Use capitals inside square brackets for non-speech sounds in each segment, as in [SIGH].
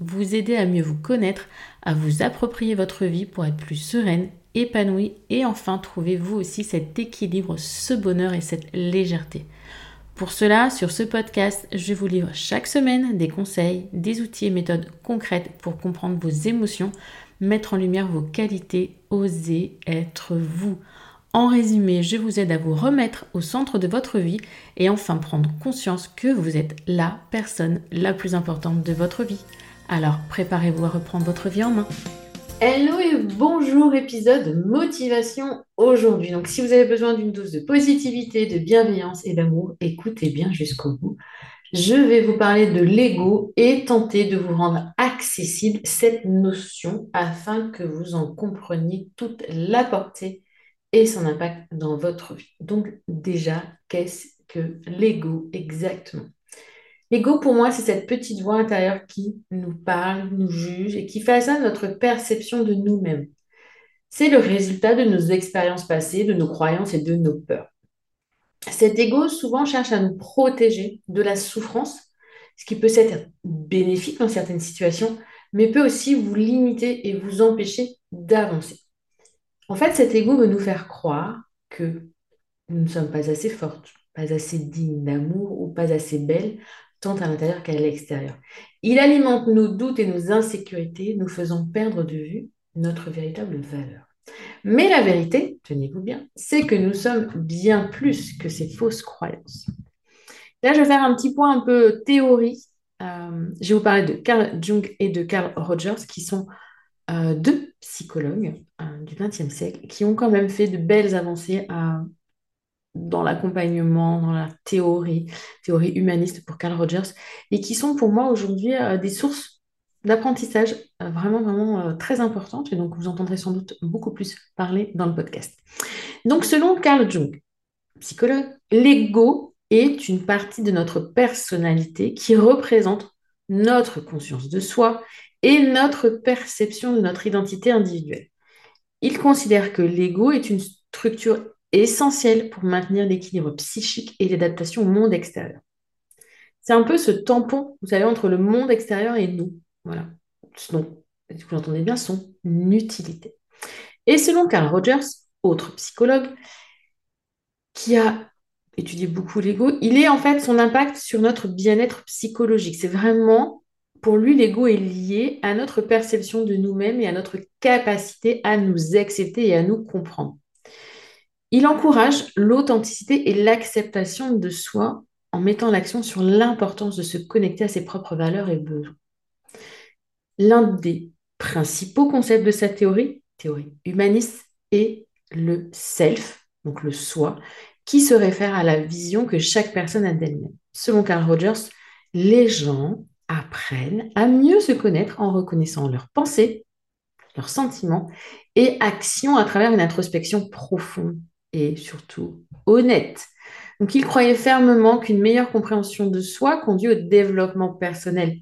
vous aider à mieux vous connaître, à vous approprier votre vie pour être plus sereine épanoui et enfin trouvez vous aussi cet équilibre, ce bonheur et cette légèreté. Pour cela, sur ce podcast, je vous livre chaque semaine des conseils, des outils et méthodes concrètes pour comprendre vos émotions, mettre en lumière vos qualités, oser être vous. En résumé, je vous aide à vous remettre au centre de votre vie et enfin prendre conscience que vous êtes la personne la plus importante de votre vie. Alors préparez-vous à reprendre votre vie en main. Hello et bonjour, épisode motivation aujourd'hui. Donc, si vous avez besoin d'une dose de positivité, de bienveillance et d'amour, écoutez bien jusqu'au bout. Je vais vous parler de l'ego et tenter de vous rendre accessible cette notion afin que vous en compreniez toute la portée et son impact dans votre vie. Donc, déjà, qu'est-ce que l'ego exactement? L'ego, pour moi, c'est cette petite voix intérieure qui nous parle, nous juge et qui façonne notre perception de nous-mêmes. C'est le résultat de nos expériences passées, de nos croyances et de nos peurs. Cet ego souvent cherche à nous protéger de la souffrance, ce qui peut être bénéfique dans certaines situations, mais peut aussi vous limiter et vous empêcher d'avancer. En fait, cet ego veut nous faire croire que nous ne sommes pas assez fortes, pas assez dignes d'amour ou pas assez belles tant à l'intérieur qu'à l'extérieur. Il alimente nos doutes et nos insécurités, nous faisant perdre de vue notre véritable valeur. Mais la vérité, tenez-vous bien, c'est que nous sommes bien plus que ces fausses croyances. Là, je vais faire un petit point un peu théorie. Euh, je vais vous parler de Carl Jung et de Carl Rogers, qui sont euh, deux psychologues euh, du XXe siècle, qui ont quand même fait de belles avancées à dans l'accompagnement, dans la théorie, théorie humaniste pour Carl Rogers, et qui sont pour moi aujourd'hui euh, des sources d'apprentissage euh, vraiment, vraiment euh, très importantes, et donc vous entendrez sans doute beaucoup plus parler dans le podcast. Donc selon Carl Jung, psychologue, l'ego est une partie de notre personnalité qui représente notre conscience de soi et notre perception de notre identité individuelle. Il considère que l'ego est une structure essentiel pour maintenir l'équilibre psychique et l'adaptation au monde extérieur. C'est un peu ce tampon, vous savez, entre le monde extérieur et nous. Voilà. Donc, vous entendez bien, son utilité. Et selon Carl Rogers, autre psychologue, qui a étudié beaucoup l'ego, il est en fait son impact sur notre bien-être psychologique. C'est vraiment, pour lui, l'ego est lié à notre perception de nous-mêmes et à notre capacité à nous accepter et à nous comprendre. Il encourage l'authenticité et l'acceptation de soi en mettant l'accent sur l'importance de se connecter à ses propres valeurs et besoins. L'un des principaux concepts de sa théorie, théorie humaniste, est le self, donc le soi, qui se réfère à la vision que chaque personne a d'elle-même. Selon Carl Rogers, les gens apprennent à mieux se connaître en reconnaissant leurs pensées, leurs sentiments et actions à travers une introspection profonde et surtout honnête. Donc, ils croyaient fermement qu'une meilleure compréhension de soi conduit au développement personnel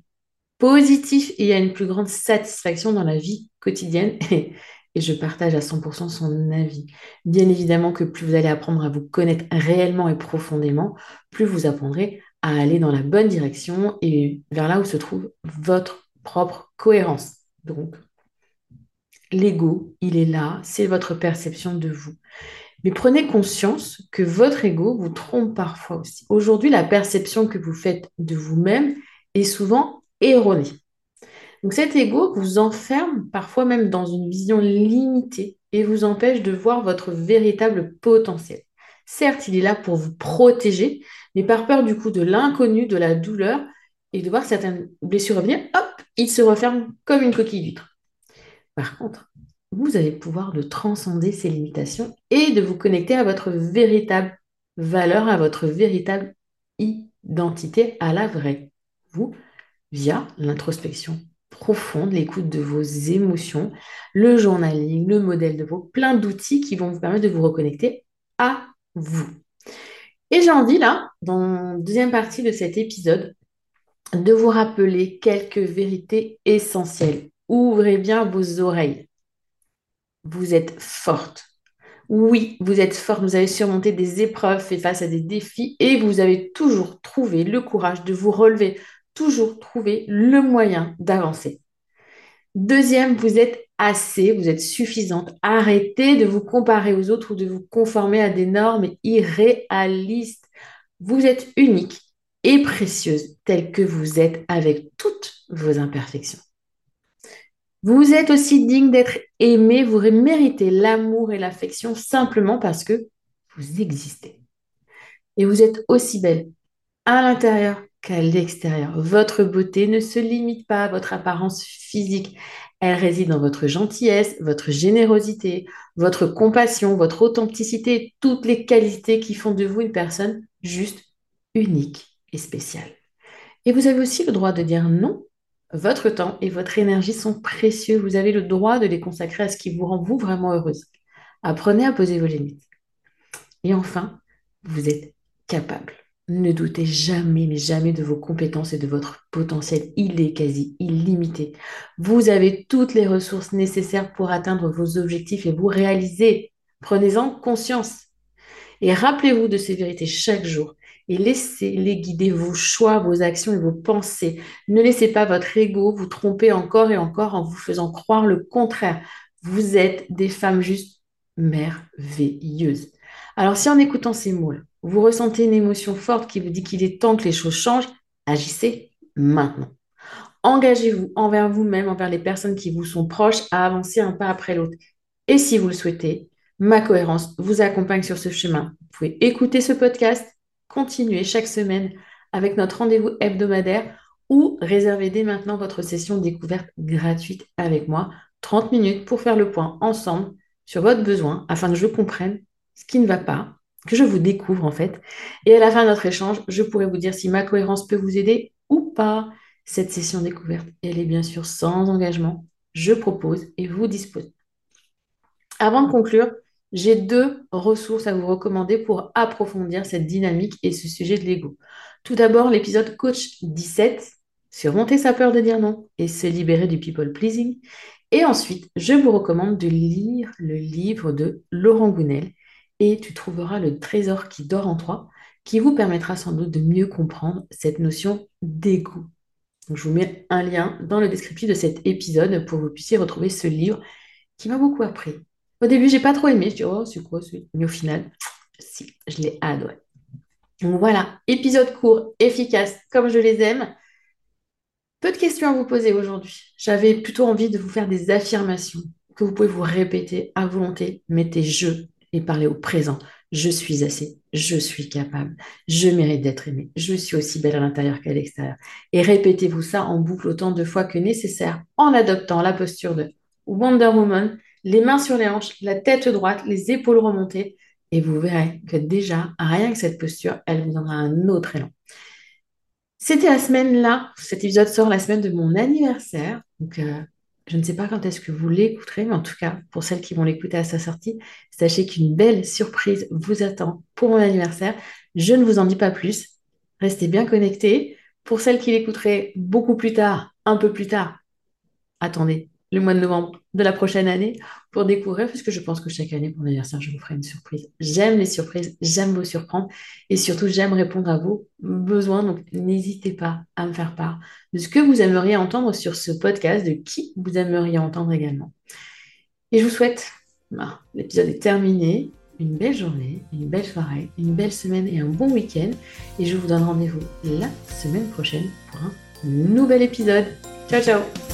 positif et à une plus grande satisfaction dans la vie quotidienne. [LAUGHS] Et je partage à 100% son avis. Bien évidemment que plus vous allez apprendre à vous connaître réellement et profondément, plus vous apprendrez à aller dans la bonne direction et vers là où se trouve votre propre cohérence. Donc, l'ego, il est là, c'est votre perception de vous. Mais prenez conscience que votre ego vous trompe parfois aussi. Aujourd'hui, la perception que vous faites de vous-même est souvent erronée. Donc cet ego vous enferme parfois même dans une vision limitée et vous empêche de voir votre véritable potentiel. Certes, il est là pour vous protéger, mais par peur du coup de l'inconnu, de la douleur et de voir certaines blessures revenir, hop, il se referme comme une coquille d'huître. Par contre, vous le pouvoir de transcender ces limitations et de vous connecter à votre véritable valeur, à votre véritable identité, à la vraie vous, via l'introspection profonde, l'écoute de vos émotions, le journaling, le modèle de vos, plein d'outils qui vont vous permettre de vous reconnecter à vous. Et j'ai envie là, dans la deuxième partie de cet épisode, de vous rappeler quelques vérités essentielles. Ouvrez bien vos oreilles. Vous êtes forte. Oui, vous êtes forte. Vous avez surmonté des épreuves, fait face à des défis et vous avez toujours trouvé le courage de vous relever, toujours trouvé le moyen d'avancer. Deuxième, vous êtes assez, vous êtes suffisante. Arrêtez de vous comparer aux autres ou de vous conformer à des normes irréalistes. Vous êtes unique et précieuse telle que vous êtes avec toutes vos imperfections. Vous êtes aussi digne d'être aimé, vous méritez l'amour et l'affection simplement parce que vous existez. Et vous êtes aussi belle à l'intérieur qu'à l'extérieur. Votre beauté ne se limite pas à votre apparence physique. Elle réside dans votre gentillesse, votre générosité, votre compassion, votre authenticité, toutes les qualités qui font de vous une personne juste unique et spéciale. Et vous avez aussi le droit de dire non. Votre temps et votre énergie sont précieux. Vous avez le droit de les consacrer à ce qui vous rend vous vraiment heureuse. Apprenez à poser vos limites. Et enfin, vous êtes capable. Ne doutez jamais, mais jamais de vos compétences et de votre potentiel. Il est quasi illimité. Vous avez toutes les ressources nécessaires pour atteindre vos objectifs et vous réaliser. Prenez-en conscience. Et rappelez-vous de ces vérités chaque jour et laissez-les guider vos choix, vos actions et vos pensées. Ne laissez pas votre ego vous tromper encore et encore en vous faisant croire le contraire. Vous êtes des femmes juste merveilleuses. Alors si en écoutant ces mots vous ressentez une émotion forte qui vous dit qu'il est temps que les choses changent, agissez maintenant. Engagez-vous envers vous-même, envers les personnes qui vous sont proches, à avancer un pas après l'autre. Et si vous le souhaitez, ma cohérence vous accompagne sur ce chemin. Vous pouvez écouter ce podcast, continuer chaque semaine avec notre rendez-vous hebdomadaire ou réserver dès maintenant votre session découverte gratuite avec moi, 30 minutes pour faire le point ensemble sur votre besoin afin que je comprenne ce qui ne va pas, que je vous découvre en fait. Et à la fin de notre échange, je pourrai vous dire si ma cohérence peut vous aider ou pas. Cette session découverte, elle est bien sûr sans engagement. Je propose et vous dispose. Avant de conclure, j'ai deux ressources à vous recommander pour approfondir cette dynamique et ce sujet de l'ego. Tout d'abord, l'épisode Coach 17, surmonter sa peur de dire non et se libérer du people pleasing. Et ensuite, je vous recommande de lire le livre de Laurent Gounel, et tu trouveras le trésor qui dort en toi, qui vous permettra sans doute de mieux comprendre cette notion d'ego. je vous mets un lien dans le descriptif de cet épisode pour que vous puissiez retrouver ce livre qui m'a beaucoup appris. Au début, j'ai pas trop aimé, je dis oh c'est quoi Mais au final, si, je l'ai adoré. Donc voilà, épisode court, efficace, comme je les aime. Peu de questions à vous poser aujourd'hui. J'avais plutôt envie de vous faire des affirmations que vous pouvez vous répéter à volonté. Mettez je et parler au présent. Je suis assez, je suis capable, je mérite d'être aimé, je suis aussi belle à l'intérieur qu'à l'extérieur. Et répétez-vous ça en boucle autant de fois que nécessaire en adoptant la posture de Wonder Woman, les mains sur les hanches, la tête droite, les épaules remontées. Et vous verrez que déjà, rien que cette posture, elle vous donnera un autre élan. C'était la semaine là, cet épisode sort la semaine de mon anniversaire. Donc, euh, Je ne sais pas quand est-ce que vous l'écouterez, mais en tout cas, pour celles qui vont l'écouter à sa sortie, sachez qu'une belle surprise vous attend pour mon anniversaire. Je ne vous en dis pas plus. Restez bien connectés. Pour celles qui l'écouteraient beaucoup plus tard, un peu plus tard, attendez le mois de novembre de la prochaine année pour découvrir, parce que je pense que chaque année pour mon anniversaire, je vous ferai une surprise. J'aime les surprises, j'aime vous surprendre et surtout, j'aime répondre à vos besoins. Donc, n'hésitez pas à me faire part de ce que vous aimeriez entendre sur ce podcast, de qui vous aimeriez entendre également. Et je vous souhaite, bah, l'épisode est terminé, une belle journée, une belle soirée, une belle semaine et un bon week-end. Et je vous donne rendez-vous la semaine prochaine pour un nouvel épisode. Ciao, ciao